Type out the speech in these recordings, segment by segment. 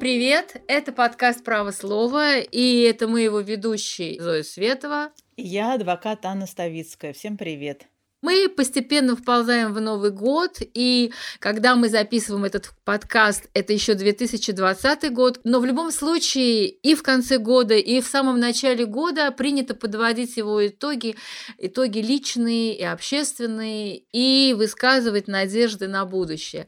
привет! Это подкаст «Право слова», и это мы его ведущие Зоя Светова. Я адвокат Анна Ставицкая. Всем привет! Мы постепенно вползаем в Новый год, и когда мы записываем этот подкаст, это еще 2020 год, но в любом случае и в конце года, и в самом начале года принято подводить его итоги, итоги личные и общественные, и высказывать надежды на будущее.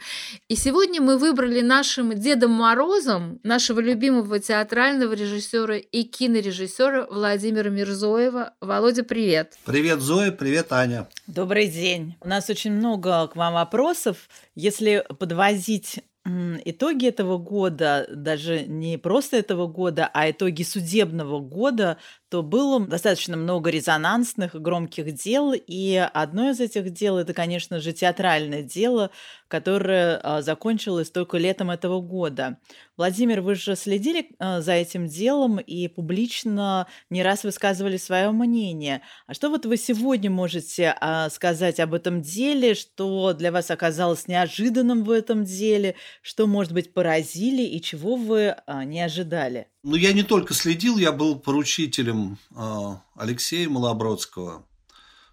И сегодня мы выбрали нашим Дедом Морозом нашего любимого театрального режиссера и кинорежиссера Владимира Мирзоева. Володя, привет! Привет, Зоя, привет, Аня! Добрый день. У нас очень много к вам вопросов. Если подвозить итоги этого года, даже не просто этого года, а итоги судебного года, то было достаточно много резонансных громких дел, и одно из этих дел это, конечно же, театральное дело, которое а, закончилось только летом этого года. Владимир, вы же следили а, за этим делом и публично не раз высказывали свое мнение. А что вот вы сегодня можете а, сказать об этом деле, что для вас оказалось неожиданным в этом деле, что, может быть, поразили и чего вы не ожидали? Ну, я не только следил, я был поручителем э, Алексея Малобродского.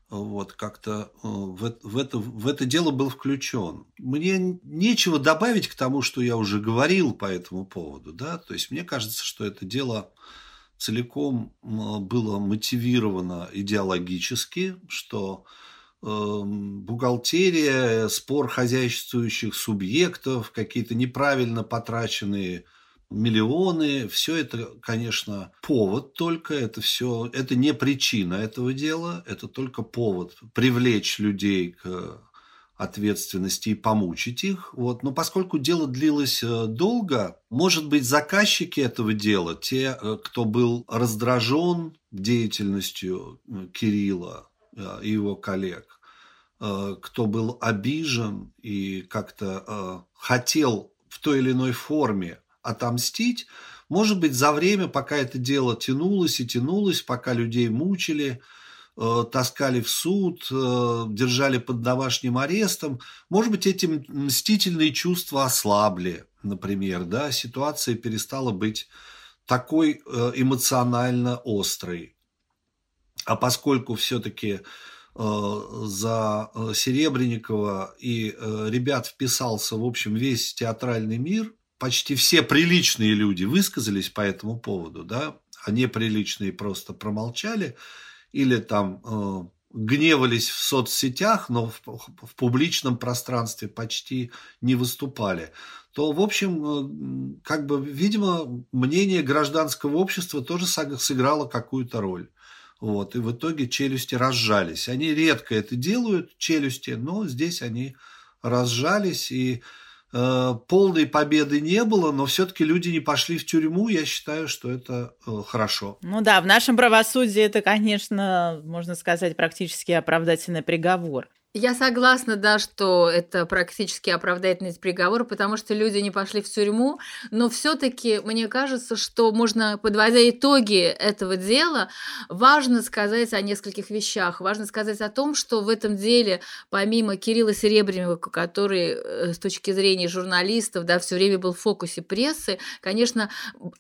Вот, как-то э, в, в, это, в это дело был включен. Мне нечего добавить к тому, что я уже говорил по этому поводу. Да? То есть, мне кажется, что это дело целиком было мотивировано идеологически, что э, бухгалтерия, спор хозяйствующих субъектов, какие-то неправильно потраченные миллионы, все это, конечно, повод только, это все, это не причина этого дела, это только повод привлечь людей к ответственности и помучить их. Вот. Но поскольку дело длилось э, долго, может быть, заказчики этого дела, те, э, кто был раздражен деятельностью э, Кирилла и его коллег, кто был обижен и как-то хотел в той или иной форме отомстить, может быть, за время, пока это дело тянулось и тянулось, пока людей мучили, э, таскали в суд, э, держали под домашним арестом, может быть, эти мстительные чувства ослабли, например, да, ситуация перестала быть такой э, эмоционально острой. А поскольку все-таки за Серебренникова и ребят вписался, в общем, весь театральный мир, почти все приличные люди высказались по этому поводу, да, а неприличные просто промолчали или там э, гневались в соцсетях, но в, в публичном пространстве почти не выступали, то, в общем, э, как бы, видимо, мнение гражданского общества тоже сыграло какую-то роль. Вот, и в итоге челюсти разжались. Они редко это делают, челюсти, но здесь они разжались, и полной победы не было, но все-таки люди не пошли в тюрьму, я считаю, что это э, хорошо. Ну да, в нашем правосудии это, конечно, можно сказать, практически оправдательный приговор. Я согласна, да, что это практически оправдательный приговор, потому что люди не пошли в тюрьму, но все-таки мне кажется, что можно, подводя итоги этого дела, важно сказать о нескольких вещах. Важно сказать о том, что в этом деле, помимо Кирилла Серебренникова, который э, с точки зрения журналистов, да, все время был в фокусе прессы, конечно,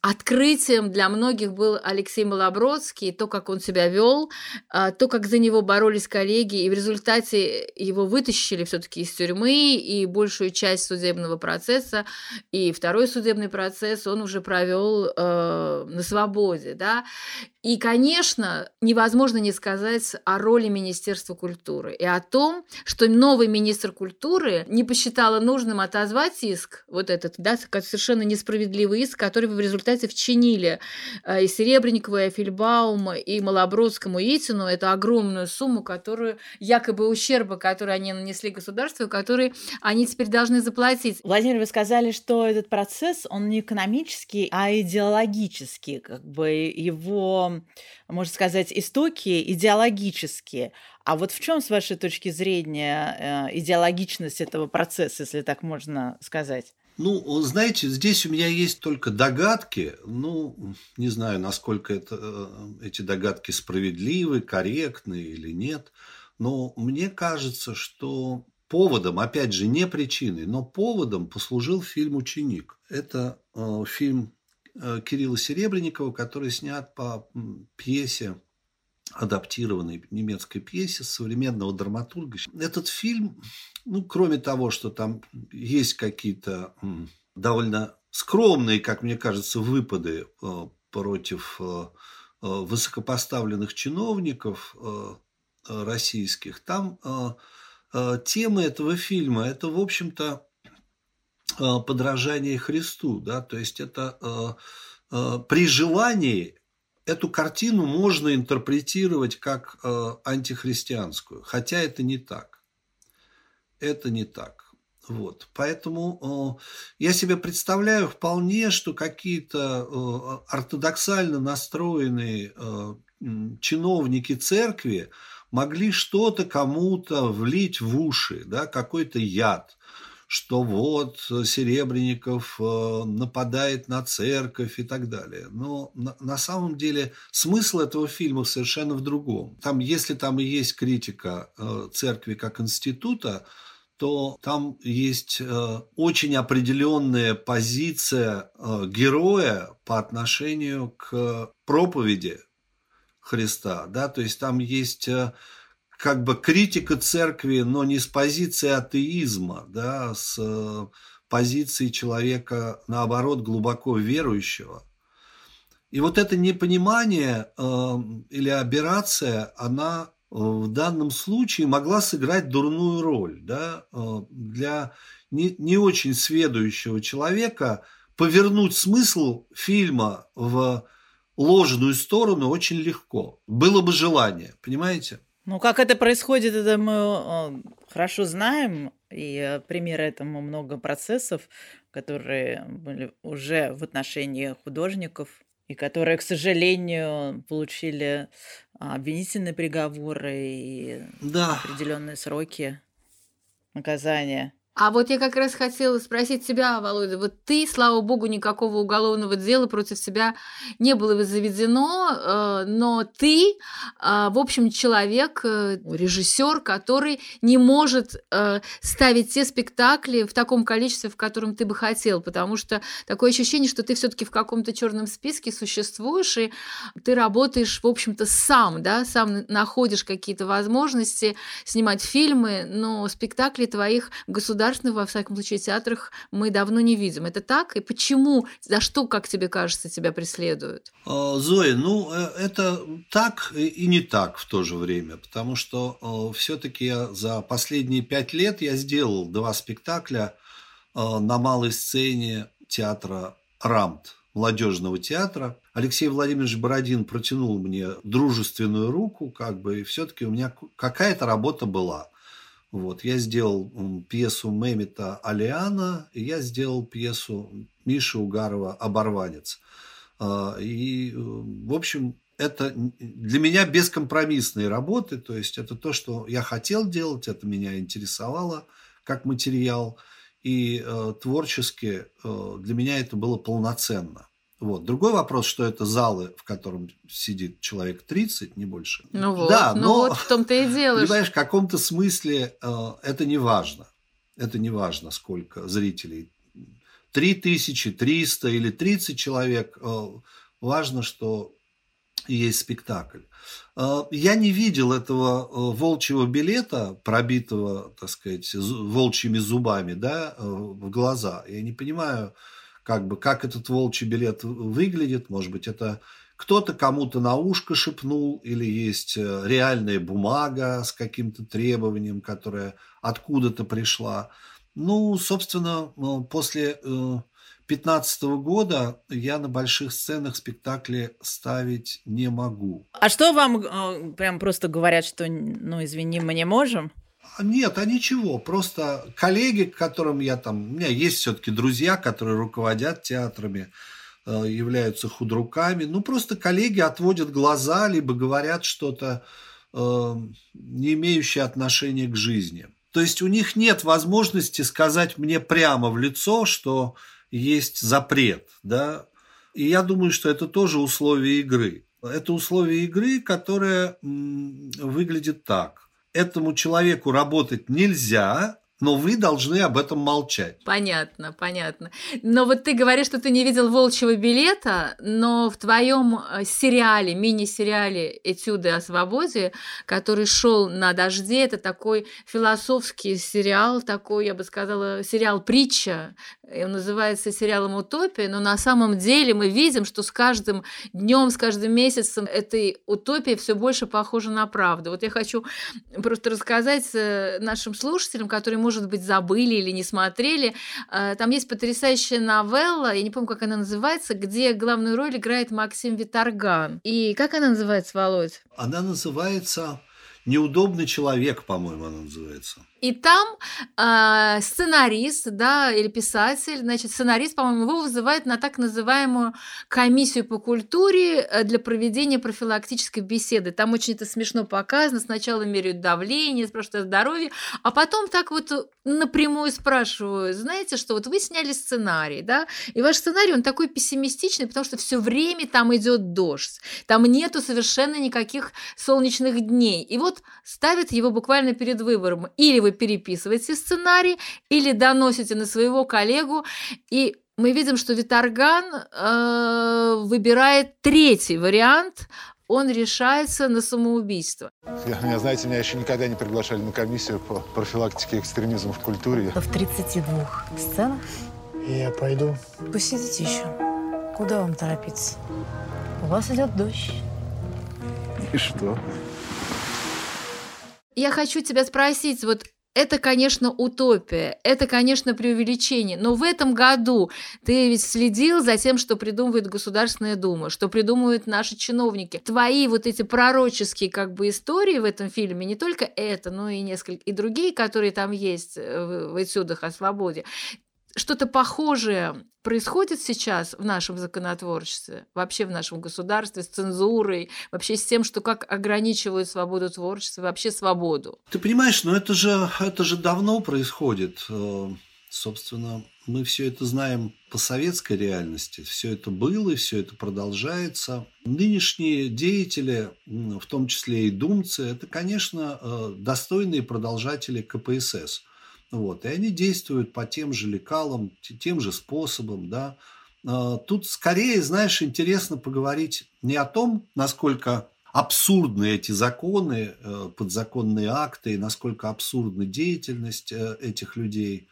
открытием для многих был Алексей Малобродский, то, как он себя вел, а, то, как за него боролись коллеги, и в результате его вытащили все-таки из тюрьмы, и большую часть судебного процесса, и второй судебный процесс он уже провел э, на свободе, да. И, конечно, невозможно не сказать о роли Министерства культуры и о том, что новый министр культуры не посчитала нужным отозвать иск, вот этот, да, совершенно несправедливый иск, который в результате вчинили э, и Серебренникову, и Афильбауму, и Малобродскому, и Итину, это огромную сумму, которую якобы ущерба, который они нанесли государству, который они теперь должны заплатить. Владимир, вы сказали, что этот процесс, он не экономический, а идеологический, как бы его можно сказать, истоки идеологические. А вот в чем, с вашей точки зрения, э, идеологичность этого процесса, если так можно сказать? Ну, знаете, здесь у меня есть только догадки. Ну, не знаю, насколько это, э, эти догадки справедливы, корректны или нет. Но мне кажется, что поводом, опять же, не причиной, но поводом послужил фильм «Ученик». Это э, фильм э, Кирилла Серебренникова, который снят по пьесе адаптированной немецкой пьесе современного драматурга. Этот фильм, ну, кроме того, что там есть какие-то довольно скромные, как мне кажется, выпады э, против э, э, высокопоставленных чиновников российских, там темы этого фильма – это, в общем-то, подражание Христу, да, то есть это при желании эту картину можно интерпретировать как э, антихристианскую, хотя это не так. Это не так. Вот. Поэтому э, я себе представляю вполне, что какие-то э, ортодоксально настроенные э, чиновники церкви могли что-то кому-то влить в уши, да, какой-то яд что вот Серебренников э, нападает на церковь и так далее. Но на, самом деле смысл этого фильма совершенно в другом. Там, если там и есть критика э, церкви как института, то там есть э, очень определенная позиция героя по отношению к проповеди Христа, да, то есть там есть как бы критика церкви, но не с позиции атеизма, да, с э, позиции человека, наоборот, глубоко верующего. И вот это непонимание э, или аберрация, она э, в данном случае могла сыграть дурную роль да, э, для не, не очень сведущего человека повернуть смысл фильма в ложную сторону очень легко. Было бы желание, понимаете? Ну, как это происходит, это мы э, хорошо знаем, и э, примеры этому много процессов, которые были уже в отношении художников, и которые, к сожалению, получили обвинительные приговоры и да. определенные сроки наказания. А вот я как раз хотела спросить тебя, Володя, вот ты, слава богу, никакого уголовного дела против себя не было заведено, э, но ты, э, в общем, человек, э, режиссер, который не может ставить те спектакли в таком количестве, в котором ты бы хотел, потому что такое ощущение, что ты все-таки в каком-то черном списке существуешь, и ты работаешь, в общем-то, сам, да, сам находишь какие-то возможности снимать фильмы, но спектакли твоих государственных государственных, во всяком случае, театрах мы давно не видим. Это так? И почему? За что, как тебе кажется, тебя преследуют? А, Зоя, ну, э, это так и не так в то же время, потому что э, все-таки за последние пять лет я сделал два спектакля э, на малой сцене театра «Рамт», молодежного театра. Алексей Владимирович Бородин протянул мне дружественную руку, как бы, и все-таки у меня какая-то работа была. Вот, я сделал пьесу Мемита Алиана, и я сделал пьесу Миши Угарова «Оборванец». А, и, в общем, это для меня бескомпромиссные работы, то есть это то, что я хотел делать, это меня интересовало как материал, и э, творчески э, для меня это было полноценно. Вот. Другой вопрос, что это залы, в котором сидит человек 30, не больше. Ну вот, да, ну но, вот в том-то и дело. Понимаешь, в каком-то смысле э, это не важно. Это не важно, сколько зрителей. 3300 или 30 человек. Э, важно, что есть спектакль. Э, я не видел этого э, волчьего билета, пробитого, так сказать, волчьими зубами да, э, в глаза. Я не понимаю, как бы, как этот волчий билет выглядит. Может быть, это кто-то кому-то на ушко шепнул, или есть э, реальная бумага с каким-то требованием, которая откуда-то пришла. Ну, собственно, э, после 2015 э, года я на больших сценах спектакли ставить не могу. А что вам прям просто говорят, что, ну, извини, мы не можем? Нет, а ничего. Просто коллеги, к которым я там... У меня есть все-таки друзья, которые руководят театрами, э, являются худруками. Ну, просто коллеги отводят глаза, либо говорят что-то, э, не имеющее отношения к жизни. То есть у них нет возможности сказать мне прямо в лицо, что есть запрет. Да? И я думаю, что это тоже условие игры. Это условие игры, которое выглядит так этому человеку работать нельзя, но вы должны об этом молчать. Понятно, понятно. Но вот ты говоришь, что ты не видел «Волчьего билета», но в твоем э, сериале, мини-сериале «Этюды о свободе», который шел на «Дожде», это такой философский сериал, такой, я бы сказала, сериал-притча, он называется сериалом «Утопия», но на самом деле мы видим, что с каждым днем, с каждым месяцем этой утопии все больше похожа на правду. Вот я хочу просто рассказать э, нашим слушателям, которые, может быть, забыли или не смотрели. Э, там есть потрясающая новелла, я не помню, как она называется, где главную роль играет Максим Виторган. И как она называется, Володь? Она называется «Неудобный человек», по-моему, она называется. И там э, сценарист, да, или писатель, значит, сценарист, по-моему, его вызывает на так называемую комиссию по культуре э, для проведения профилактической беседы. Там очень это смешно показано. Сначала меряют давление, спрашивают о здоровье, а потом так вот напрямую спрашивают, знаете, что вот вы сняли сценарий, да, и ваш сценарий, он такой пессимистичный, потому что все время там идет дождь, там нету совершенно никаких солнечных дней. И вот ставят его буквально перед выбором. Или вы вы переписываете сценарий или доносите на своего коллегу, и мы видим, что Виторган э, выбирает третий вариант, он решается на самоубийство. Меня, знаете, меня еще никогда не приглашали на комиссию по профилактике экстремизма в культуре. В 32 сценах? Я пойду. Посидите еще. Куда вам торопиться? У вас идет дождь. И что? Я хочу тебя спросить, вот это, конечно, утопия, это, конечно, преувеличение, но в этом году ты ведь следил за тем, что придумывает Государственная Дума, что придумывают наши чиновники. Твои вот эти пророческие как бы истории в этом фильме, не только это, но и несколько, и другие, которые там есть э, в этюдах о свободе, что-то похожее происходит сейчас в нашем законотворчестве, вообще в нашем государстве, с цензурой, вообще с тем, что как ограничивают свободу творчества, вообще свободу. Ты понимаешь, но это же, это же давно происходит. Э, собственно, мы все это знаем по советской реальности. Все это было и все это продолжается. Нынешние деятели, в том числе и думцы, это, конечно, э, достойные продолжатели КПСС – вот, и они действуют по тем же лекалам, тем же способом, да. А, тут скорее, знаешь, интересно поговорить не о том, насколько абсурдны эти законы, э, подзаконные акты, и насколько абсурдна деятельность э, этих людей,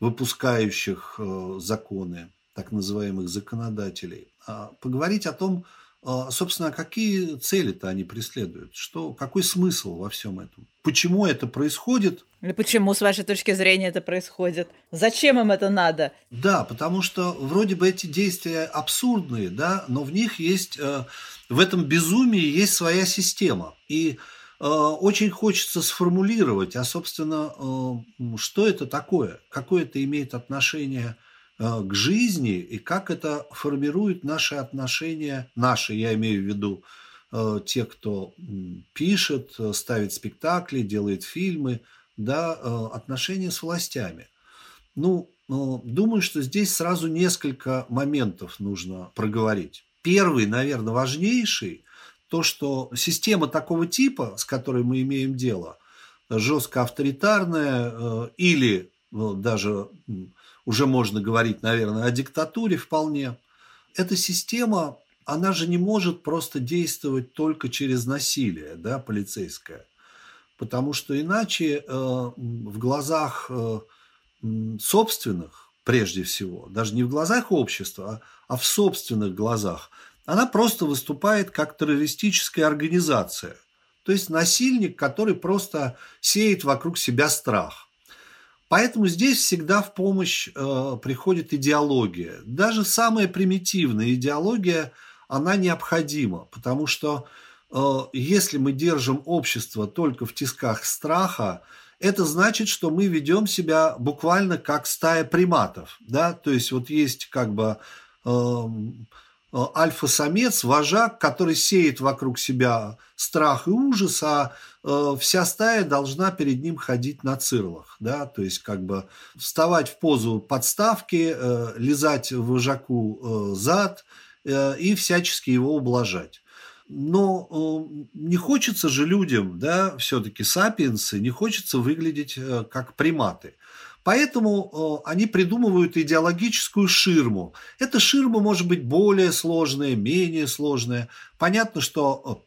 выпускающих э, законы, так называемых законодателей, а поговорить о том, собственно, какие цели-то они преследуют? Что, какой смысл во всем этом? Почему это происходит? Или почему, с вашей точки зрения, это происходит? Зачем им это надо? Да, потому что вроде бы эти действия абсурдные, да, но в них есть, э, в этом безумии есть своя система. И э, очень хочется сформулировать, а, собственно, э, что это такое? Какое это имеет отношение к к жизни и как это формирует наши отношения, наши, я имею в виду, э, те, кто пишет, э, ставит спектакли, делает фильмы, да, отношения с властями. Ну, думаю, что здесь сразу несколько моментов нужно проговорить. Первый, наверное, важнейший, то, что система такого типа, с которой мы имеем дело, жестко авторитарная или даже уже можно говорить, наверное, о диктатуре вполне. Эта система, она же не может просто действовать только через насилие, да, полицейское. Потому что иначе э, в глазах э, собственных, прежде всего, даже не в глазах общества, а, а в собственных глазах, она просто выступает как террористическая организация. То есть насильник, который просто сеет вокруг себя страх. Поэтому здесь всегда в помощь э, приходит идеология. Даже самая примитивная идеология, она необходима, потому что э, если мы держим общество только в тисках страха, это значит, что мы ведем себя буквально как стая приматов. Да? То есть вот есть как бы э, альфа-самец, вожак, который сеет вокруг себя страх и ужас, а э, вся стая должна перед ним ходить на цирлах, да, то есть как бы вставать в позу подставки, э, лизать вожаку зад и всячески его ублажать. но э, не хочется же людям, да, все-таки сапиенсы, не хочется выглядеть э, как приматы. Поэтому э, они придумывают идеологическую ширму. Эта ширма может быть более сложная, менее сложная. Понятно, что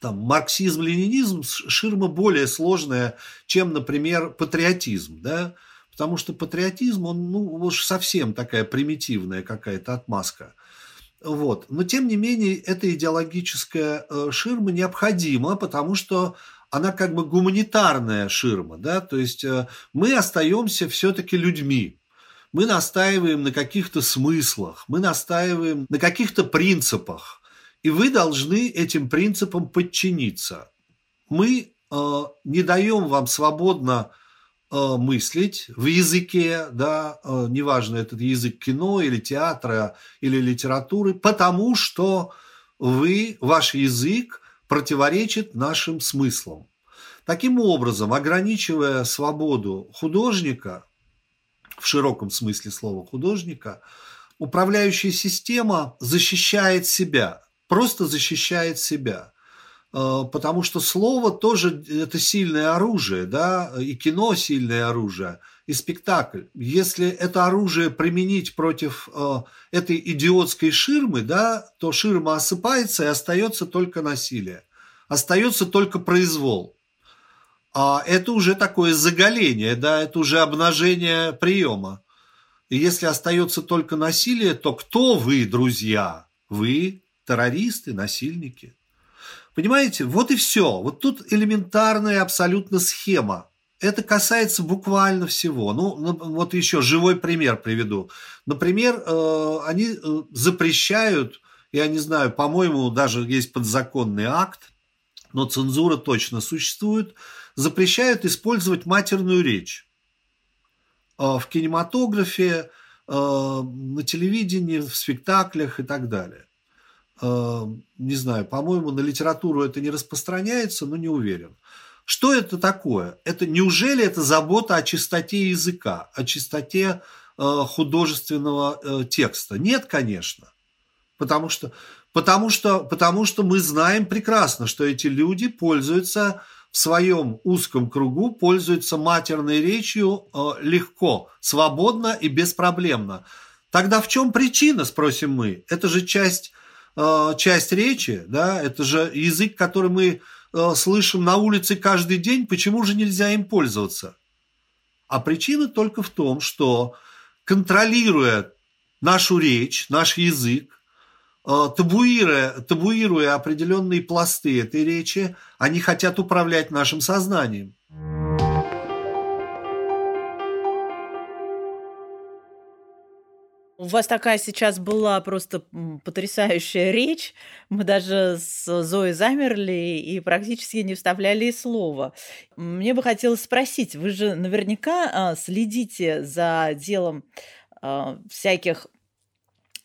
там, марксизм, ленинизм, ширма более сложная, чем, например, патриотизм, да, потому что патриотизм, он, ну, уж совсем такая примитивная какая-то отмазка. Вот. Но, тем не менее, эта идеологическая э, ширма необходима, потому что она как бы гуманитарная ширма, да, то есть э, мы остаемся все-таки людьми, мы настаиваем на каких-то смыслах, мы настаиваем на каких-то принципах, и вы должны этим принципам подчиниться. Мы э, не даем вам свободно э, мыслить в языке, да, э, неважно, этот язык кино или театра или литературы, потому что вы, ваш язык противоречит нашим смыслам. Таким образом, ограничивая свободу художника, в широком смысле слова художника, управляющая система защищает себя, просто защищает себя. Э, потому что слово тоже это сильное оружие, да, и кино сильное оружие, и спектакль. Если это оружие применить против э, этой идиотской ширмы, да, то ширма осыпается и остается только насилие, остается только произвол. А это уже такое заголение, да, это уже обнажение приема. И если остается только насилие, то кто вы, друзья? Вы террористы, насильники. Понимаете, вот и все. Вот тут элементарная абсолютно схема. Это касается буквально всего. Ну, вот еще живой пример приведу. Например, э, они э, запрещают, я не знаю, по-моему, даже есть подзаконный акт, но цензура точно существует, запрещают использовать матерную речь э, в кинематографе, на телевидении, в спектаклях и так далее. Не знаю, по-моему, на литературу это не распространяется, но не уверен. Что это такое? Это неужели это забота о чистоте языка, о чистоте э, художественного э, текста? Нет, конечно. Потому что, потому, что, потому что мы знаем прекрасно, что эти люди пользуются в своем узком кругу, пользуются матерной речью легко, свободно и беспроблемно. Тогда в чем причина, спросим мы? Это же часть Э, часть речи, да, это же язык, который мы э, слышим на улице каждый день, почему же нельзя им пользоваться? А причина только в том, что контролируя нашу речь, наш язык, э, табуируя, табуируя определенные пласты этой речи, они хотят управлять нашим сознанием. У вас такая сейчас была просто потрясающая речь. Мы даже с Зоей замерли и практически не вставляли слова. Мне бы хотелось спросить, вы же наверняка а, следите за делом а, всяких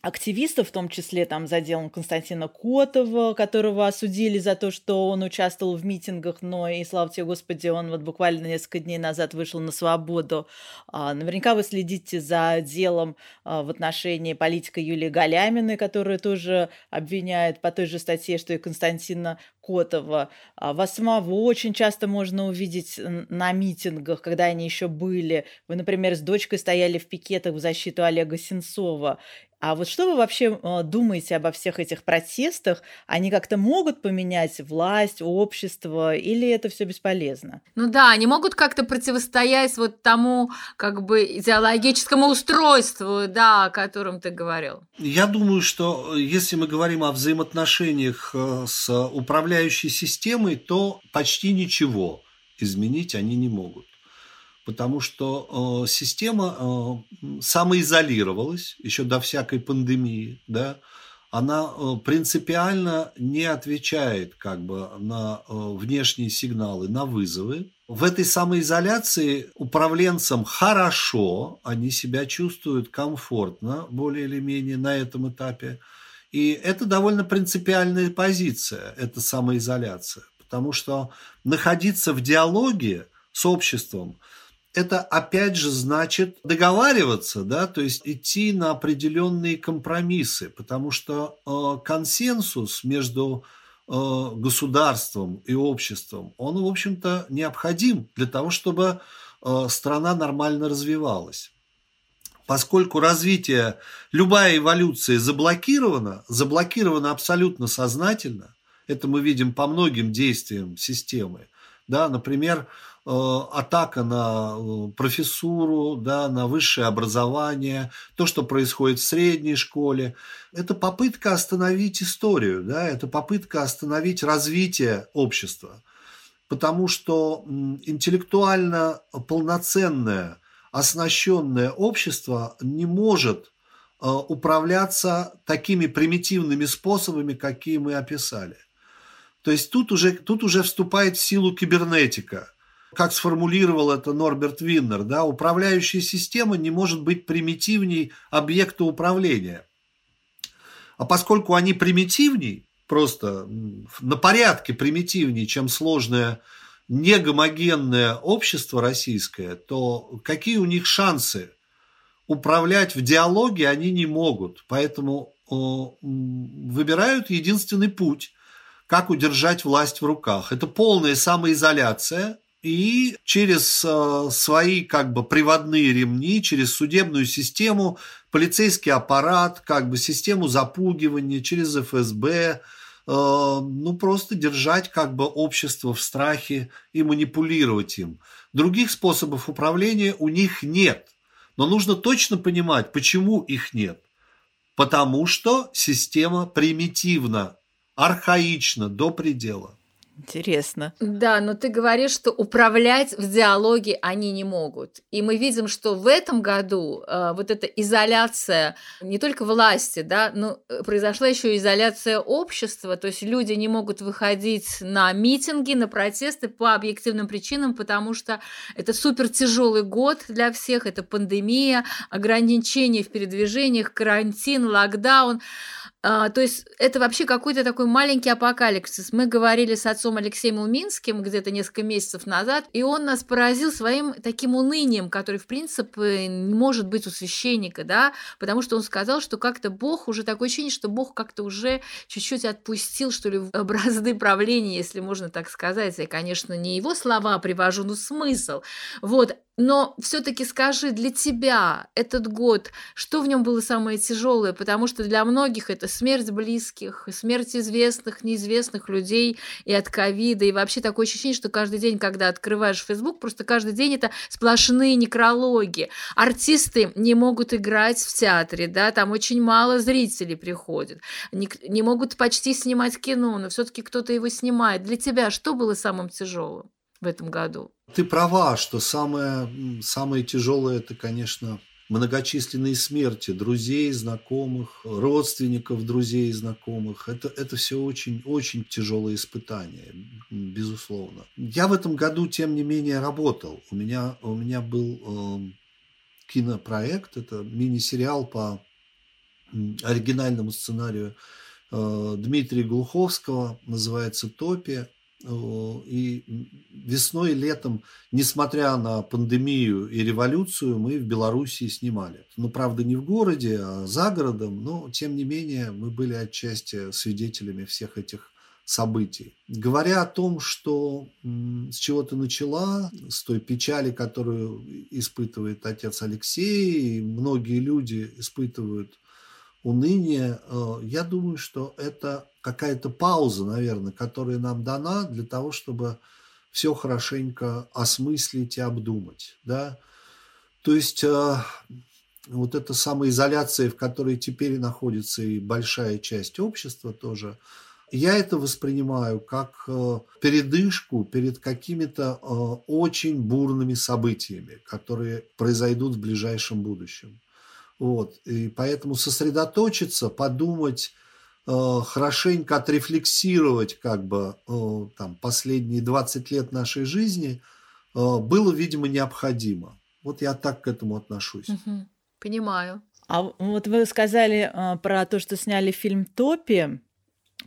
активистов, в том числе там за делом Константина Котова, которого осудили за то, что он участвовал в митингах, но и, слава тебе, Господи, он вот буквально несколько дней назад вышел на свободу. А, наверняка вы следите за делом а, в отношении политика Юлии Галяминой, которая тоже обвиняет по той же статье, что и Константина Котова. А, вас самого очень часто можно увидеть на митингах, когда они еще были. Вы, например, с дочкой стояли в пикетах в защиту Олега Сенцова. А вот что вы вообще э, думаете обо всех этих протестах? Они как-то могут поменять власть, общество, или это все бесполезно? Ну да, они могут как-то противостоять вот тому как бы идеологическому устройству, да, о котором ты говорил. Я думаю, что э, если мы говорим о взаимоотношениях э, с управляющей системой, то почти ничего изменить они не могут потому что э, система э, самоизолировалась еще до всякой пандемии, да, она э, принципиально не отвечает как бы на внешние сигналы, на вызовы. В этой самоизоляции управленцам хорошо, они себя чувствуют комфортно, более или менее на этом этапе. И это довольно принципиальная позиция, эта самоизоляция, потому что находиться в диалоге с обществом – это опять же значит договариваться, да, то есть идти на определенные компромиссы, потому что э, консенсус между э, государством и обществом, он, в общем-то, необходим для того, чтобы страна нормально развивалась. Поскольку развитие, любая эволюция заблокирована, заблокирована абсолютно сознательно, это мы видим по многим действиям системы. Да, например, Э, атака на э, профессуру, да, на высшее образование, то, что происходит в средней школе. Это попытка остановить историю, да, это попытка остановить развитие общества. Потому что интеллектуально полноценное, оснащенное общество не может э, управляться такими примитивными способами, какие мы описали. То есть тут уже, тут уже вступает в силу кибернетика – как сформулировал это Норберт Виннер, да, управляющая система не может быть примитивней объекта управления. А поскольку они примитивней, просто на порядке примитивнее, чем сложное негомогенное общество российское, то какие у них шансы управлять в диалоге они не могут. Поэтому выбирают единственный путь, как удержать власть в руках. Это полная самоизоляция – и через э, свои как бы приводные ремни, через судебную систему, полицейский аппарат, как бы систему запугивания, через ФСБ, э, ну просто держать как бы общество в страхе и манипулировать им. Других способов управления у них нет. Но нужно точно понимать, почему их нет. Потому что система примитивна, архаична до предела. Интересно. Да, но ты говоришь, что управлять в диалоге они не могут. И мы видим, что в этом году э, вот эта изоляция не только власти, да, но э, произошла еще изоляция общества, то есть люди не могут выходить на митинги, на протесты по объективным причинам, потому что это супер тяжелый год для всех, это пандемия, ограничения в передвижениях, карантин, локдаун. А, то есть это вообще какой-то такой маленький апокалипсис. Мы говорили с отцом Алексеем Улминским где-то несколько месяцев назад, и он нас поразил своим таким унынием, который, в принципе, не может быть у священника, да, потому что он сказал, что как-то Бог, уже такое ощущение, что Бог как-то уже чуть-чуть отпустил, что ли, бразды правления, если можно так сказать. Я, конечно, не его слова привожу, но смысл. Вот, но все-таки скажи, для тебя этот год, что в нем было самое тяжелое? Потому что для многих это смерть близких, смерть известных, неизвестных людей и от ковида. И вообще такое ощущение, что каждый день, когда открываешь Facebook, просто каждый день это сплошные некрологи. Артисты не могут играть в театре, да, там очень мало зрителей приходит. Не, не могут почти снимать кино, но все-таки кто-то его снимает. Для тебя что было самым тяжелым в этом году? Ты права, что самое, самое тяжелое это, конечно, многочисленные смерти друзей, знакомых, родственников друзей и знакомых. Это, это все очень, очень тяжелые испытания, безусловно. Я в этом году, тем не менее, работал. У меня, у меня был э, кинопроект, это мини-сериал по оригинальному сценарию э, Дмитрия Глуховского, называется «Топия». И весной и летом, несмотря на пандемию и революцию, мы в Белоруссии снимали. Ну, правда, не в городе, а за городом, но, тем не менее, мы были отчасти свидетелями всех этих событий. Говоря о том, что с чего ты начала, с той печали, которую испытывает отец Алексей, и многие люди испытывают уныние, э, я думаю, что это какая-то пауза, наверное, которая нам дана для того, чтобы все хорошенько осмыслить и обдумать. Да? То есть э, вот эта самоизоляция, в которой теперь находится и большая часть общества тоже, я это воспринимаю как э, передышку перед какими-то очень бурными событиями, которые произойдут в ближайшем будущем. Вот. И поэтому сосредоточиться, подумать, э, хорошенько отрефлексировать как бы э, там, последние 20 лет нашей жизни э, было, видимо, необходимо. Вот я так к этому отношусь. Угу. Понимаю. А вот вы сказали э, про то, что сняли фильм «Топи»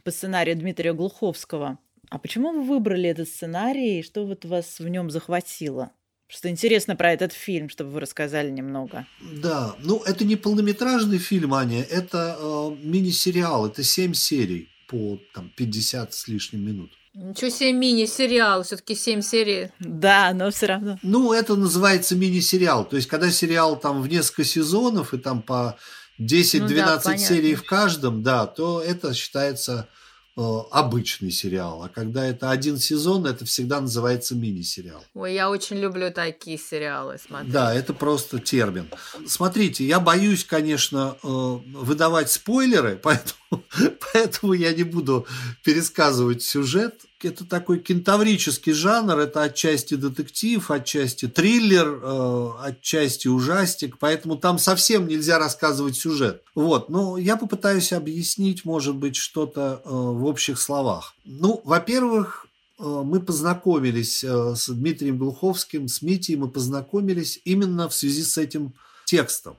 по сценарию Дмитрия Глуховского. А почему вы выбрали этот сценарий и что вот вас в нем захватило? Что интересно про этот фильм, чтобы вы рассказали немного. Да, ну это не полнометражный фильм, Аня, это э, мини-сериал, это семь серий. по там, 50 с лишним минут. Ничего себе мини-сериал, все-таки 7 серий. Да, но все равно. Ну, это называется мини-сериал. То есть, когда сериал там в несколько сезонов и там по 10-12 Ну да, серий в каждом, да, то это считается обычный сериал. А когда это один сезон, это всегда называется мини-сериал. Ой, я очень люблю такие сериалы смотреть. Да, это просто термин. Смотрите, я боюсь, конечно, э, выдавать спойлеры, поэтому, поэтому я не буду пересказывать сюжет. Это такой кентаврический жанр, это отчасти детектив, отчасти триллер, э, отчасти ужастик, поэтому там совсем нельзя рассказывать сюжет. Вот, но я попытаюсь объяснить, может быть, что-то э, в общих словах. Ну, во-первых, э, мы познакомились с Дмитрием Глуховским, с Митей мы познакомились именно в связи с этим текстом.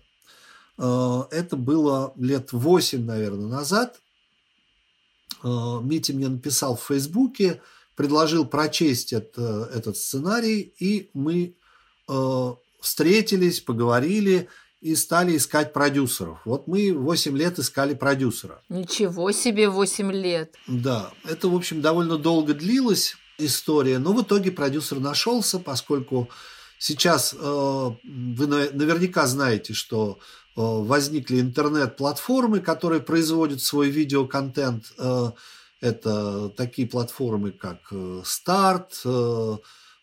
Это было лет 8, наверное, назад. Э, Митя мне написал в Фейсбуке, предложил прочесть это, этот сценарий, и мы э, встретились, поговорили и стали искать продюсеров. Вот мы 8 лет искали продюсера. Ничего себе, 8 лет. Да, это, в общем, довольно долго длилась история, но в итоге продюсер нашелся, поскольку сейчас э, вы на- наверняка знаете, что э, возникли интернет-платформы, которые производят свой видеоконтент. Э, это такие платформы, как э, Старт, э,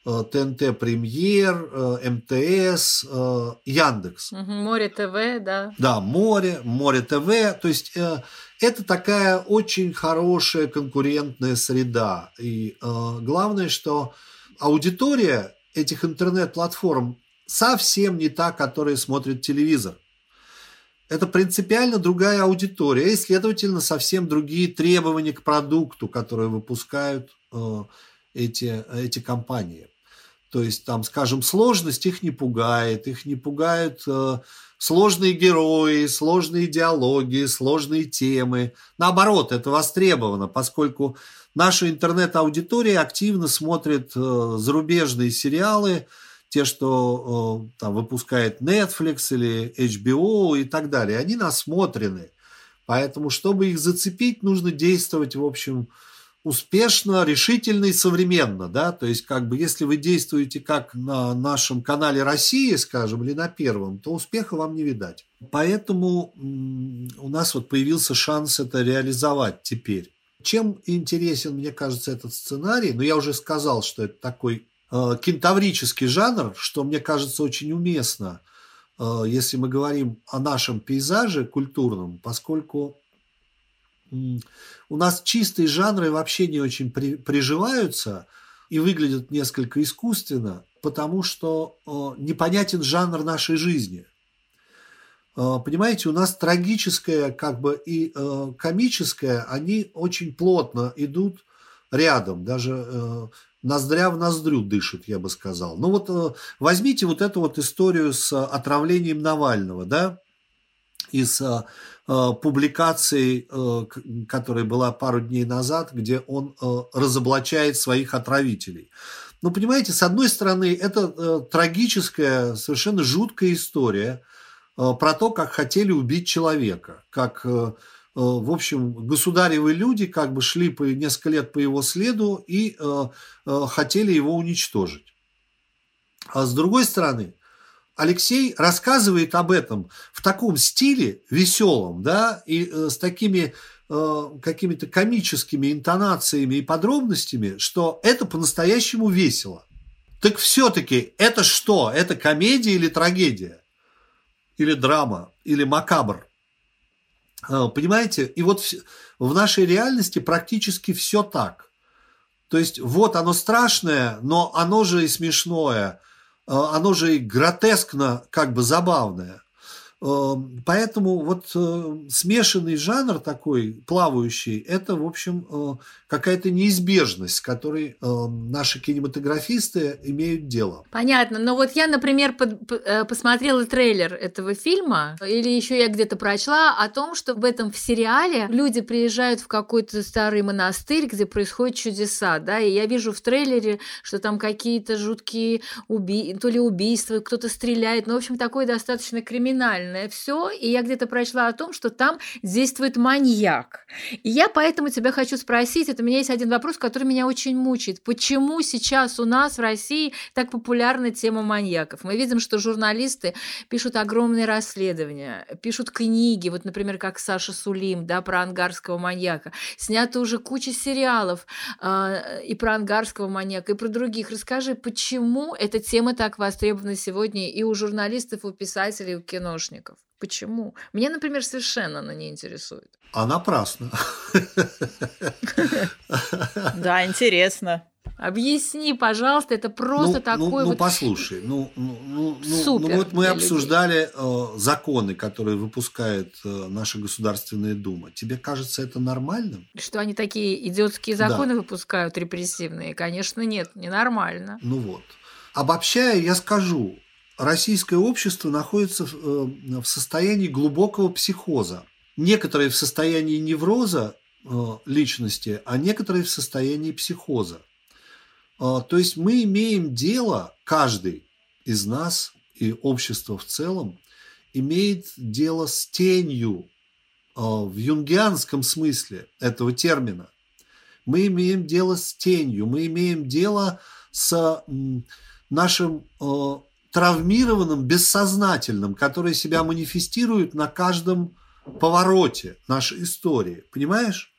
э, ТНТ Премьер, э, МТС, э, Яндекс. Море ТВ, да. Да, море, море ТВ. То есть э, это такая очень хорошая конкурентная среда. И э, главное, что аудитория этих интернет-платформ совсем не та, которая смотрит телевизор. Это принципиально другая аудитория, и, следовательно, совсем другие требования к продукту, которые выпускают э, эти, эти компании. То есть, там, скажем, сложность их не пугает, их не пугают э, сложные герои, сложные диалоги, сложные темы. Наоборот, это востребовано, поскольку наша интернет-аудитория активно смотрит э, зарубежные сериалы, те, что э, там выпускает Netflix или HBO и так далее. Они насмотрены. Поэтому, чтобы их зацепить, нужно действовать, в общем, успешно, решительно и современно, да, то есть как бы если вы действуете как на нашем канале России, скажем, или на первом, то успеха вам не видать. Поэтому у нас вот появился шанс это реализовать теперь. Чем интересен, мне кажется, этот сценарий? Ну, я уже сказал, что это такой кентаврический жанр, что мне кажется очень уместно, э, если мы говорим о нашем пейзаже культурном, поскольку у нас чистые жанры вообще не очень при- приживаются и выглядят несколько искусственно, потому что э, непонятен жанр нашей жизни. Э, Понимаете, у нас трагическое как бы и э, комическое, они очень плотно идут рядом, даже э, ноздря в ноздрю дышит, я бы сказал. Ну вот э, возьмите вот эту вот историю с отравлением Навального, да, из э, э, публикации, э, которая была пару дней назад, где он э, разоблачает своих отравителей. Ну, понимаете, с одной стороны, это э, трагическая, совершенно жуткая история э, про то, как хотели убить человека, как, э, э, в общем, государевы люди как бы шли по, несколько лет по его следу и э, э, хотели его уничтожить. А с другой стороны, Алексей рассказывает об этом в таком стиле веселом, да, и э, с такими э, какими-то комическими интонациями и подробностями, что это по-настоящему весело. Так все-таки это что? Это комедия или трагедия? Или драма? Или макабр? Э, Понимаете? И вот в нашей реальности практически все так. То есть вот оно страшное, но оно же и смешное, э, оно же и гротескно как бы забавное. Э, Поэтому вот э, смешанный жанр такой, плавающий, это, в общем, э, какая-то неизбежность, с которой э, наши кинематографисты имеют дело. Понятно. Но вот я, например, под- э, посмотрела трейлер этого фильма, или еще я где-то прочла о том, что в этом в сериале люди приезжают в какой-то старый монастырь, где происходят чудеса, да, и я вижу в трейлере, что там какие-то жуткие уби... то ли убийства, кто-то стреляет, ну, в общем, такое достаточно криминальное все, и я где-то прочла о том, что там действует маньяк. И я поэтому тебя хочу спросить, это у меня есть один вопрос, который меня очень мучает. Почему сейчас у нас в России так популярна тема маньяков? Мы видим, что журналисты пишут огромные расследования, пишут книги, вот, например, как Саша Сулим, да, про ангарского маньяка. Снято уже куча сериалов э, и про ангарского маньяка, и про других. Расскажи, почему эта тема так востребована сегодня и у журналистов, и у писателей, и у киношников? Почему? Меня, например, совершенно она не интересует. А напрасно. Да, интересно. Объясни, пожалуйста, это просто ну, такой ну, ну, вот... послушай, ну, ну, ну, ну, Супер ну вот мы обсуждали э, законы, которые выпускает э, наша Государственная Дума. Тебе кажется это нормальным? Что они такие идиотские Да. законы выпускают репрессивные? Конечно, нет, ненормально. Ну вот. Обобщая, я скажу, российское общество находится в, э, в состоянии глубокого психоза. Некоторые в состоянии невроза э, личности, а некоторые в состоянии психоза. Э, То есть мы имеем дело, каждый из нас и общество в целом, имеет дело с тенью в юнгианском смысле этого термина. Мы имеем дело с тенью, мы имеем дело с нашим травмированным бессознательным, которое себя манифестирует на каждом повороте нашей истории. Понимаешь?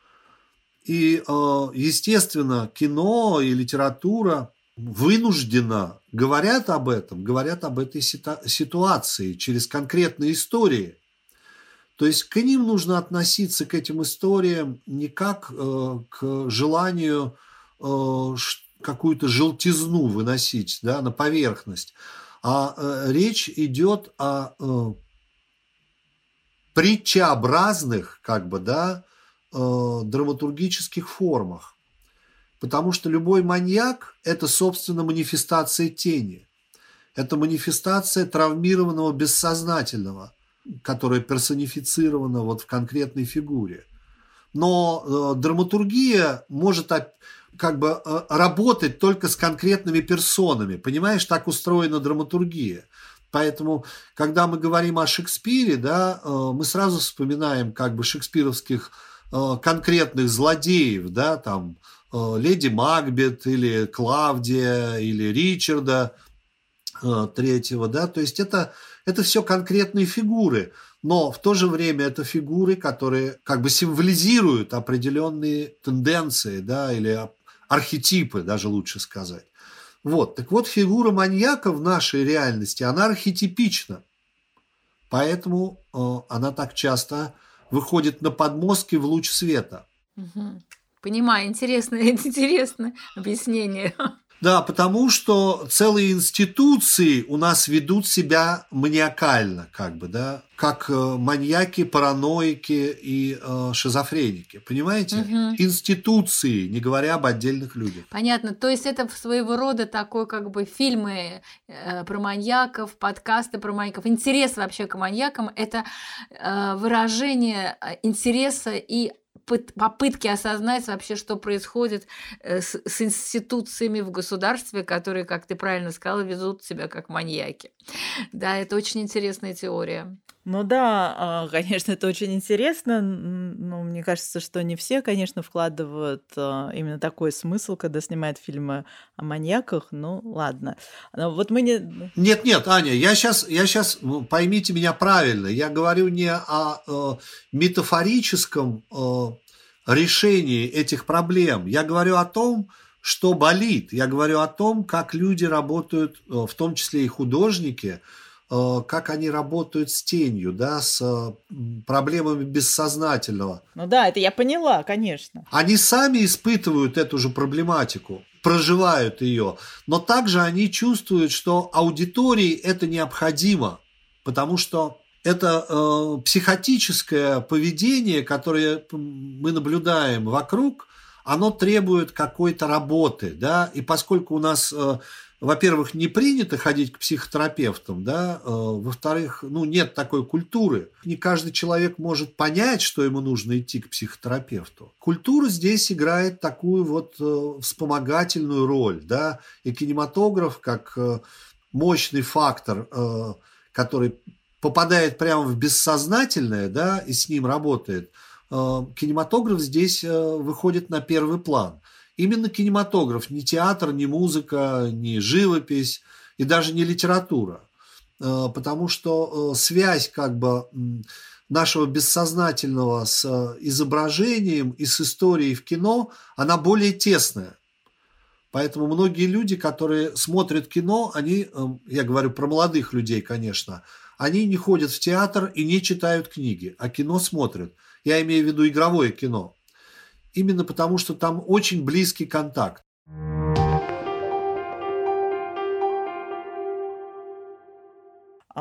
И, э, естественно, кино и литература вынужденно говорят об этом, говорят об этой ситуации через конкретные истории. То есть к ним нужно относиться, к этим историям, не как э, к желанию э, какую-то желтизну выносить да, на поверхность, а э, речь идет о э, притчеобразных, как бы, да, э, драматургических формах. Потому что любой маньяк – это, собственно, манифестация тени. Это манифестация травмированного бессознательного, которое персонифицировано вот в конкретной фигуре. Но э, драматургия может оп- как бы э, работать только с конкретными персонами. Понимаешь, так устроена драматургия. Поэтому, когда мы говорим о Шекспире, да, э, мы сразу вспоминаем как бы шекспировских э, конкретных злодеев, да, там леди Макбет или Клавдия или Ричарда третьего, да, то есть это, это все конкретные фигуры, но в то же время это фигуры, которые как бы символизируют определенные тенденции, да, или архетипы, даже лучше сказать. Вот, так вот, фигура маньяка в нашей реальности, она архетипична. Поэтому э, она так часто выходит на подмостки в луч света. Мгм. Понимаю, интересное, интересное объяснение. Да, потому что целые институции у нас ведут себя маниакально, как бы, да, как э, маньяки, параноики и э, шизофреники, понимаете? Мгм. Институции, не говоря об отдельных людях. Понятно. То есть это своего рода такой как бы фильмы э, про маньяков, подкасты про маньяков. Интерес вообще к маньякам – это э, выражение э, интереса и попытки осознать вообще, что происходит э, с, с институциями в государстве, которые, как ты правильно сказала, ведут себя как маньяки. Да, это очень интересная теория. Ну да, а, конечно, это очень интересно. Но мне кажется, что не все, конечно, вкладывают а, именно такой смысл, когда снимают фильмы о маньяках. Ну, ладно. Но вот мы не... Нет, нет, Аня, я сейчас, я сейчас, поймите меня правильно, я говорю не о э, метафорическом э, решении этих проблем, я говорю о том, что болит, я говорю о том, как люди работают, э, в том числе и художники, как они работают с тенью, да, с э, проблемами бессознательного. Ну да, это я поняла, конечно. Они сами испытывают эту же проблематику, проживают ее, но также они чувствуют, что аудитории это необходимо, потому что это э, психотическое поведение, которое мы наблюдаем вокруг, оно требует какой-то работы, да, и поскольку у нас, э, во-первых, не принято ходить к психотерапевтам, да, э, во-вторых, ну, нет такой культуры, не каждый человек может понять, что ему нужно идти к психотерапевту. Культура здесь играет такую вот э, вспомогательную роль, да, и кинематограф как э, мощный фактор, который попадает прямо в бессознательное, да, и с ним работает, кинематограф здесь выходит на первый план. Именно кинематограф, не театр, не музыка, не живопись и даже не литература. Э, потому что связь как бы нашего бессознательного с изображением и с историей в кино, она более тесная. Поэтому многие люди, которые смотрят кино, они, я говорю про молодых людей, конечно, они не ходят в театр и не читают книги, а кино смотрят. Я имею в виду игровое кино. Именно потому, что там очень близкий контакт.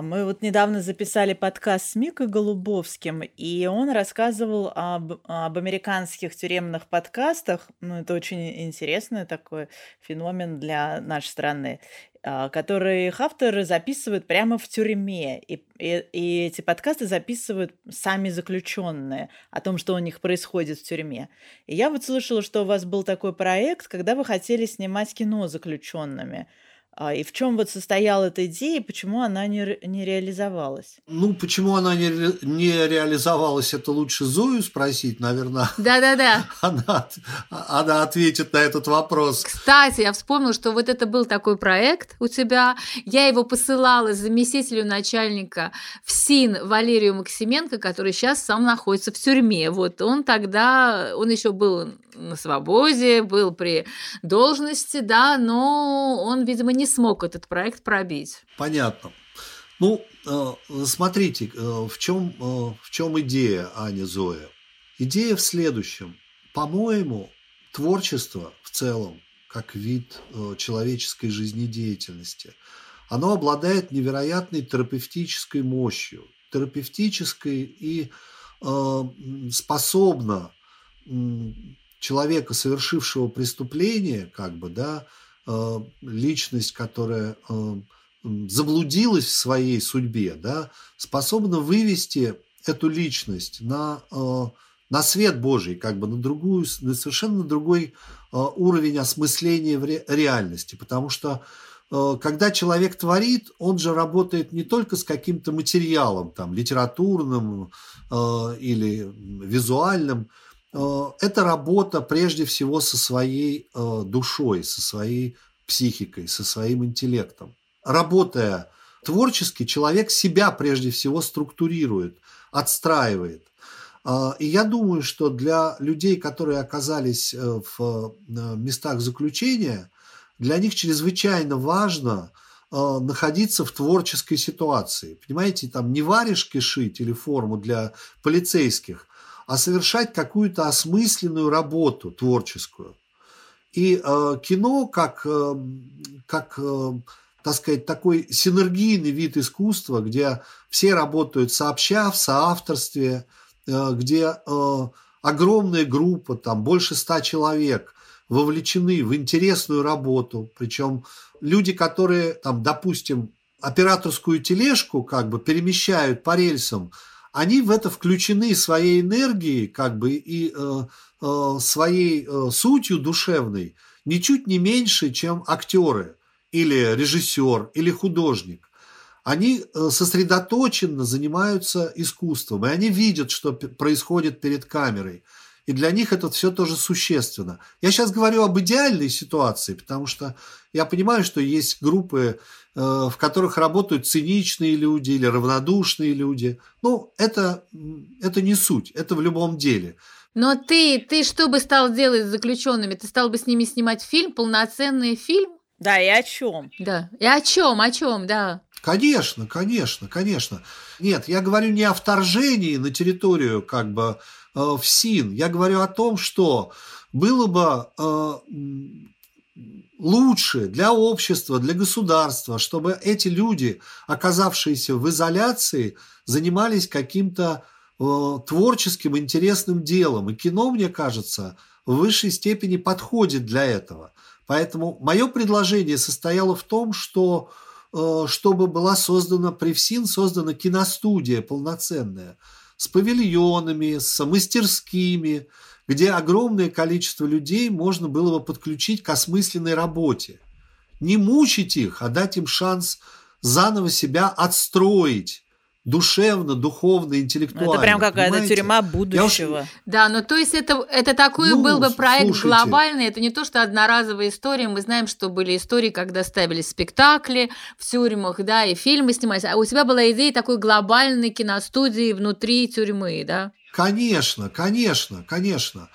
Мы вот недавно записали подкаст с Микой Голубовским, и он рассказывал об, об американских тюремных подкастах. Ну, это очень интересный такой феномен для нашей страны. А, которые их авторы записывают прямо в тюрьме. И, и, и эти подкасты записывают сами заключенные о том, что у них происходит в тюрьме. И я вот слышала, что у вас был такой проект, когда вы хотели снимать кино заключенными. А, и в чем вот состояла эта идея, почему она не, не реализовалась? Ну, почему она не, не реализовалась, это лучше Зою спросить, наверное. Да-да-да. Она, она ответит на этот вопрос. Кстати, я вспомнила, что вот это был такой проект у тебя. Я его посылала заместителю начальника в СИН Валерию Максименко, который сейчас сам находится в тюрьме. Вот он тогда, он еще был на свободе, был при должности, да, но он, видимо, не смог этот проект пробить. Понятно. Ну, э, смотрите, э, в чем, э, в чем идея, Аня Зоя? Идея в следующем. По-моему, творчество в целом, как вид человеческой жизнедеятельности, оно обладает невероятной терапевтической мощью, терапевтической и способно человека, совершившего преступление, как бы, да, личность, которая э, заблудилась в своей судьбе, да, способна вывести эту личность на, э, на свет Божий, как бы на другую, на совершенно другой уровень осмысления в реальности, потому что когда человек творит, он же работает не только с каким-то материалом, там, литературным или визуальным, Э, это работа прежде всего со своей э, душой, со своей психикой, со своим интеллектом. Работая творчески, человек себя прежде всего структурирует, отстраивает. Э, и я думаю, что для людей, которые оказались в местах заключения, для них чрезвычайно важно находиться в творческой ситуации. Понимаете, там не варежки шить или форму для полицейских, а совершать какую-то осмысленную работу творческую. И э, кино как, э, как э, так сказать, такой синергийный вид искусства, где все работают сообща, в соавторстве, э, где э, огромная группа, там больше ста человек, вовлечены в интересную работу, причем люди, которые, там, допустим, операторскую тележку как бы перемещают по рельсам, они в это включены своей энергией, как бы и э, э, своей э, сутью душевной, ничуть не меньше, чем актеры или режиссер или художник. Они сосредоточенно занимаются искусством, и они видят, что происходит перед камерой. И для них это все тоже существенно. Я сейчас говорю об идеальной ситуации, потому что я понимаю, что есть группы в которых работают циничные люди или равнодушные люди. Ну, это, это не суть, это в любом деле. Но ты, ты что бы стал делать с заключенными? Ты стал бы с ними снимать фильм, полноценный фильм? Да, и о чем? Да, и о чем, о чем, да. Конечно, конечно, конечно. Нет, я говорю не о вторжении на территорию как бы э, в СИН. Я говорю о том, что было бы э, лучше для общества, для государства, чтобы эти люди, оказавшиеся в изоляции, занимались каким-то э, творческим, интересным делом. И кино, мне кажется, в высшей степени подходит для этого. Поэтому мое предложение состояло в том, что э, чтобы была создана при создана киностудия полноценная с павильонами, с мастерскими, где огромное количество людей можно было бы подключить к осмысленной работе. Не мучить их, а дать им шанс заново себя отстроить душевно, духовно, интеллектуально. Ну, это прям какая-то тюрьма Я уж- будущего. Да, ну то есть это, это такой Ну, был бы проект слушайте. глобальный, это не то, что одноразовая история. Мы знаем, что были истории, когда ставили спектакли в тюрьмах, да, и фильмы снимались. А у тебя была идея такой глобальной киностудии внутри тюрьмы, да? Конечно, конечно, конечно.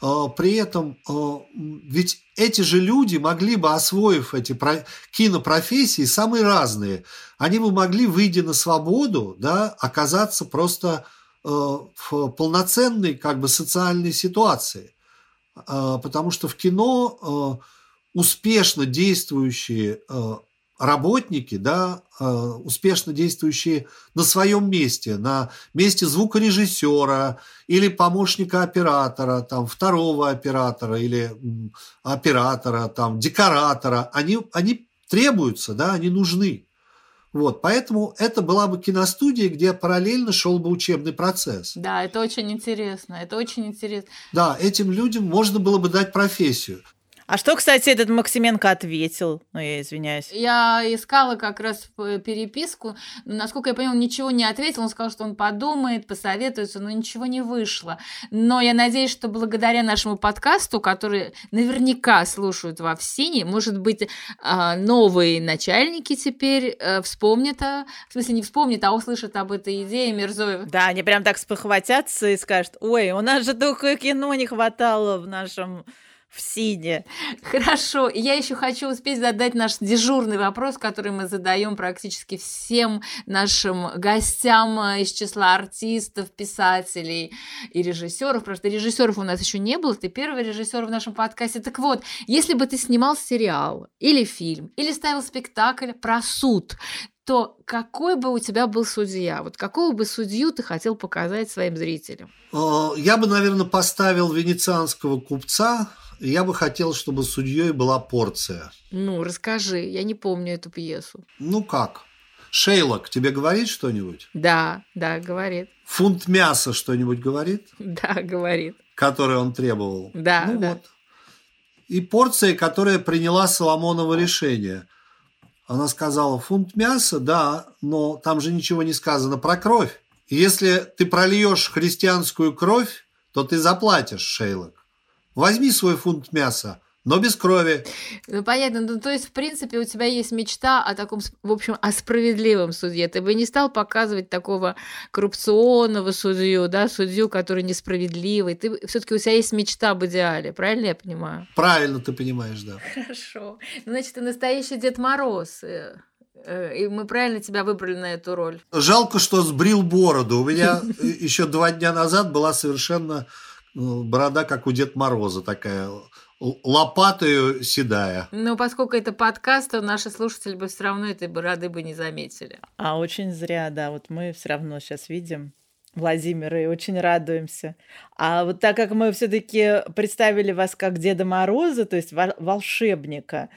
Э, При этом м, ведь эти же люди могли бы, освоив эти про- кинопрофессии, самые разные, они бы могли, выйдя на свободу, да, оказаться просто э, в полноценной как бы социальной ситуации. Э, Потому что в кино э, успешно действующие э, работники, да, э, успешно действующие на своем месте, на месте звукорежиссера или помощника оператора, там, второго оператора или оператора, там, декоратора, они, они требуются, да, они нужны. Вот, поэтому это была бы киностудия, где параллельно шел бы учебный процесс. Да, это очень интересно, это очень интересно. Да, этим людям можно было бы дать профессию. А что, кстати, этот Максименко ответил? Ну, я извиняюсь. Я искала как раз п- переписку, но, насколько я поняла, он ничего не ответил, он сказал, что он подумает, посоветуется, но ничего не вышло. Но я надеюсь, что благодаря нашему подкасту, который наверняка слушают во ВСИНе, может быть, а, новые начальники теперь э, вспомнят, о- в смысле не вспомнят, а услышат об этой идее Мирзоева. Да, они прям так спохватятся и скажут, ой, у нас же только кино не хватало в нашем в Сине. Хорошо. Я еще хочу успеть задать наш дежурный вопрос, который мы задаем практически всем нашим гостям э, из числа артистов, писателей и режиссеров. Что режиссеров у нас еще не было. Ты первый режиссер в нашем подкасте. Так вот, если бы ты снимал сериал или фильм, или ставил спектакль про суд, то какой бы у тебя был судья? Вот какого бы судью ты хотел показать своим зрителям? Э, Я бы, наверное, поставил венецианского купца. Я бы хотел, чтобы судьей была порция. Ну, расскажи, я не помню эту пьесу. Ну как? Шейлок тебе говорит что-нибудь? Да, да, говорит. Фунт мяса что-нибудь говорит, Да, говорит. который он требовал? Да, Ну да. вот. И порция, которая приняла Соломоново решение. Она сказала, фунт мяса, да, но там же ничего не сказано про кровь. И Если ты прольешь христианскую кровь, то ты заплатишь, Шейлок. Возьми свой фунт мяса, но без крови. Ну, понятно. Ну, то есть, в принципе, у тебя есть мечта о таком, в общем, о справедливом судье. Ты бы не стал показывать такого коррупционного судью, да, судью, который несправедливый. Ты все-таки у тебя есть мечта об идеале, правильно я понимаю? Правильно ты понимаешь, да. Хорошо. Ну, Значит, ты настоящий Дед Мороз. э, э, И мы правильно тебя выбрали на эту роль. Жалко, что сбрил бороду. У меня еще два дня назад была совершенно э, борода, как у Деда Мороза, такая лопатою седая. Но поскольку это подкаст, то наши слушатели бы все равно этой бороды бы не заметили. А очень зря, да, вот мы все равно сейчас видим Владимира и очень радуемся. А вот так как мы все-таки представили вас как Деда Мороза, то есть во- волшебника,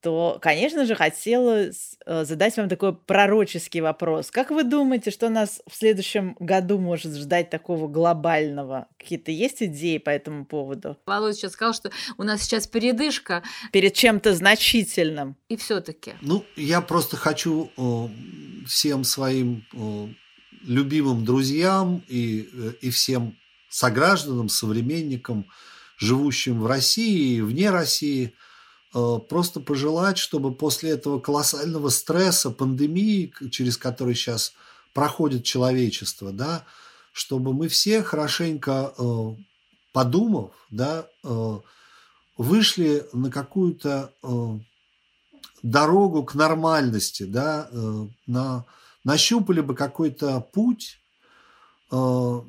то, конечно же, хотелось э, задать вам такой пророческий вопрос. Как вы думаете, что нас в следующем году может ждать такого глобального? Какие-то есть идеи по этому поводу? Володя сейчас сказал, что у нас сейчас передышка, Перед чем-то значительным? и все-таки. Ну, я просто хочу э, всем своим э, любимым друзьям и, и всем согражданам, современникам, живущим в России и вне России, просто пожелать, чтобы после этого колоссального стресса, пандемии, через который сейчас проходит человечество, да, чтобы мы все хорошенько э, подумав, да, э, вышли на какую-то э, дорогу к нормальности, да, э, на, нащупали бы какой-то путь э,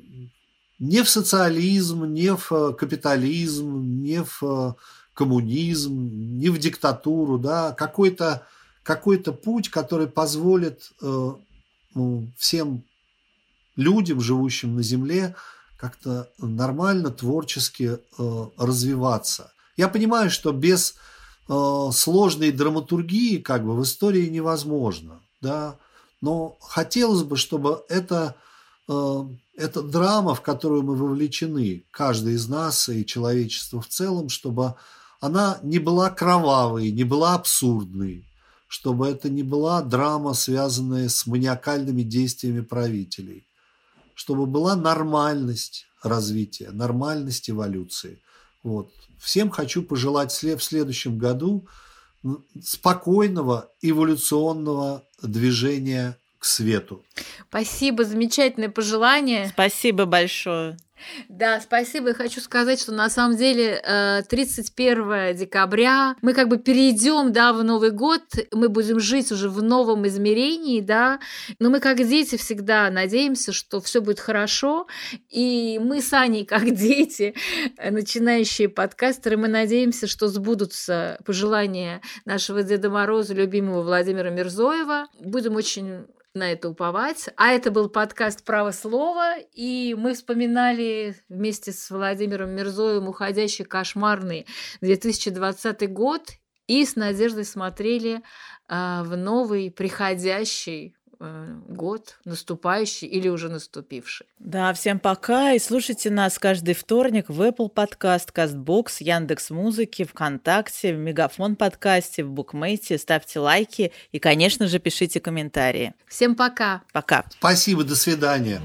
не в социализм, не в э, капитализм, не в э, коммунизм, не в диктатуру, да, какой-то какой-то путь, который позволит э, ну, всем людям, живущим на Земле, как-то нормально, творчески э, развиваться. Я понимаю, что без э, сложной драматургии как бы в истории невозможно, да, но хотелось бы, чтобы это, э, эта драма, в которую мы вовлечены, каждый из нас и человечество в целом, чтобы она не была кровавой, не была абсурдной, чтобы это не была драма, связанная с маниакальными действиями правителей, чтобы была нормальность развития, нормальность эволюции. Вот. Всем хочу пожелать в следующем году спокойного эволюционного движения к свету. Спасибо, замечательное пожелание. Спасибо большое. Да, спасибо. Я хочу сказать, что на самом деле 31 э, декабря мы как бы перейдем, да, в Новый год, мы будем жить уже в новом измерении, да, но мы как дети всегда надеемся, что все будет хорошо, и мы с Аней как дети, начинающие подкастеры, мы надеемся, что сбудутся пожелания нашего Деда Мороза, любимого Владимира Мирзоева. Будем очень на это уповать. А это был подкаст «Право слова», и мы вспоминали вместе с Владимиром Мирзоем уходящий кошмарный 2020 год и с надеждой смотрели э, в новый приходящий год наступающий или уже наступивший. Да, всем пока и слушайте нас каждый вторник в Apple Podcast, CastBox, Яндекс Музыки, ВКонтакте, в Мегафон подкасте, в Букмейте. Ставьте лайки и, конечно же, пишите комментарии. Всем пока. Пока. Спасибо, до свидания.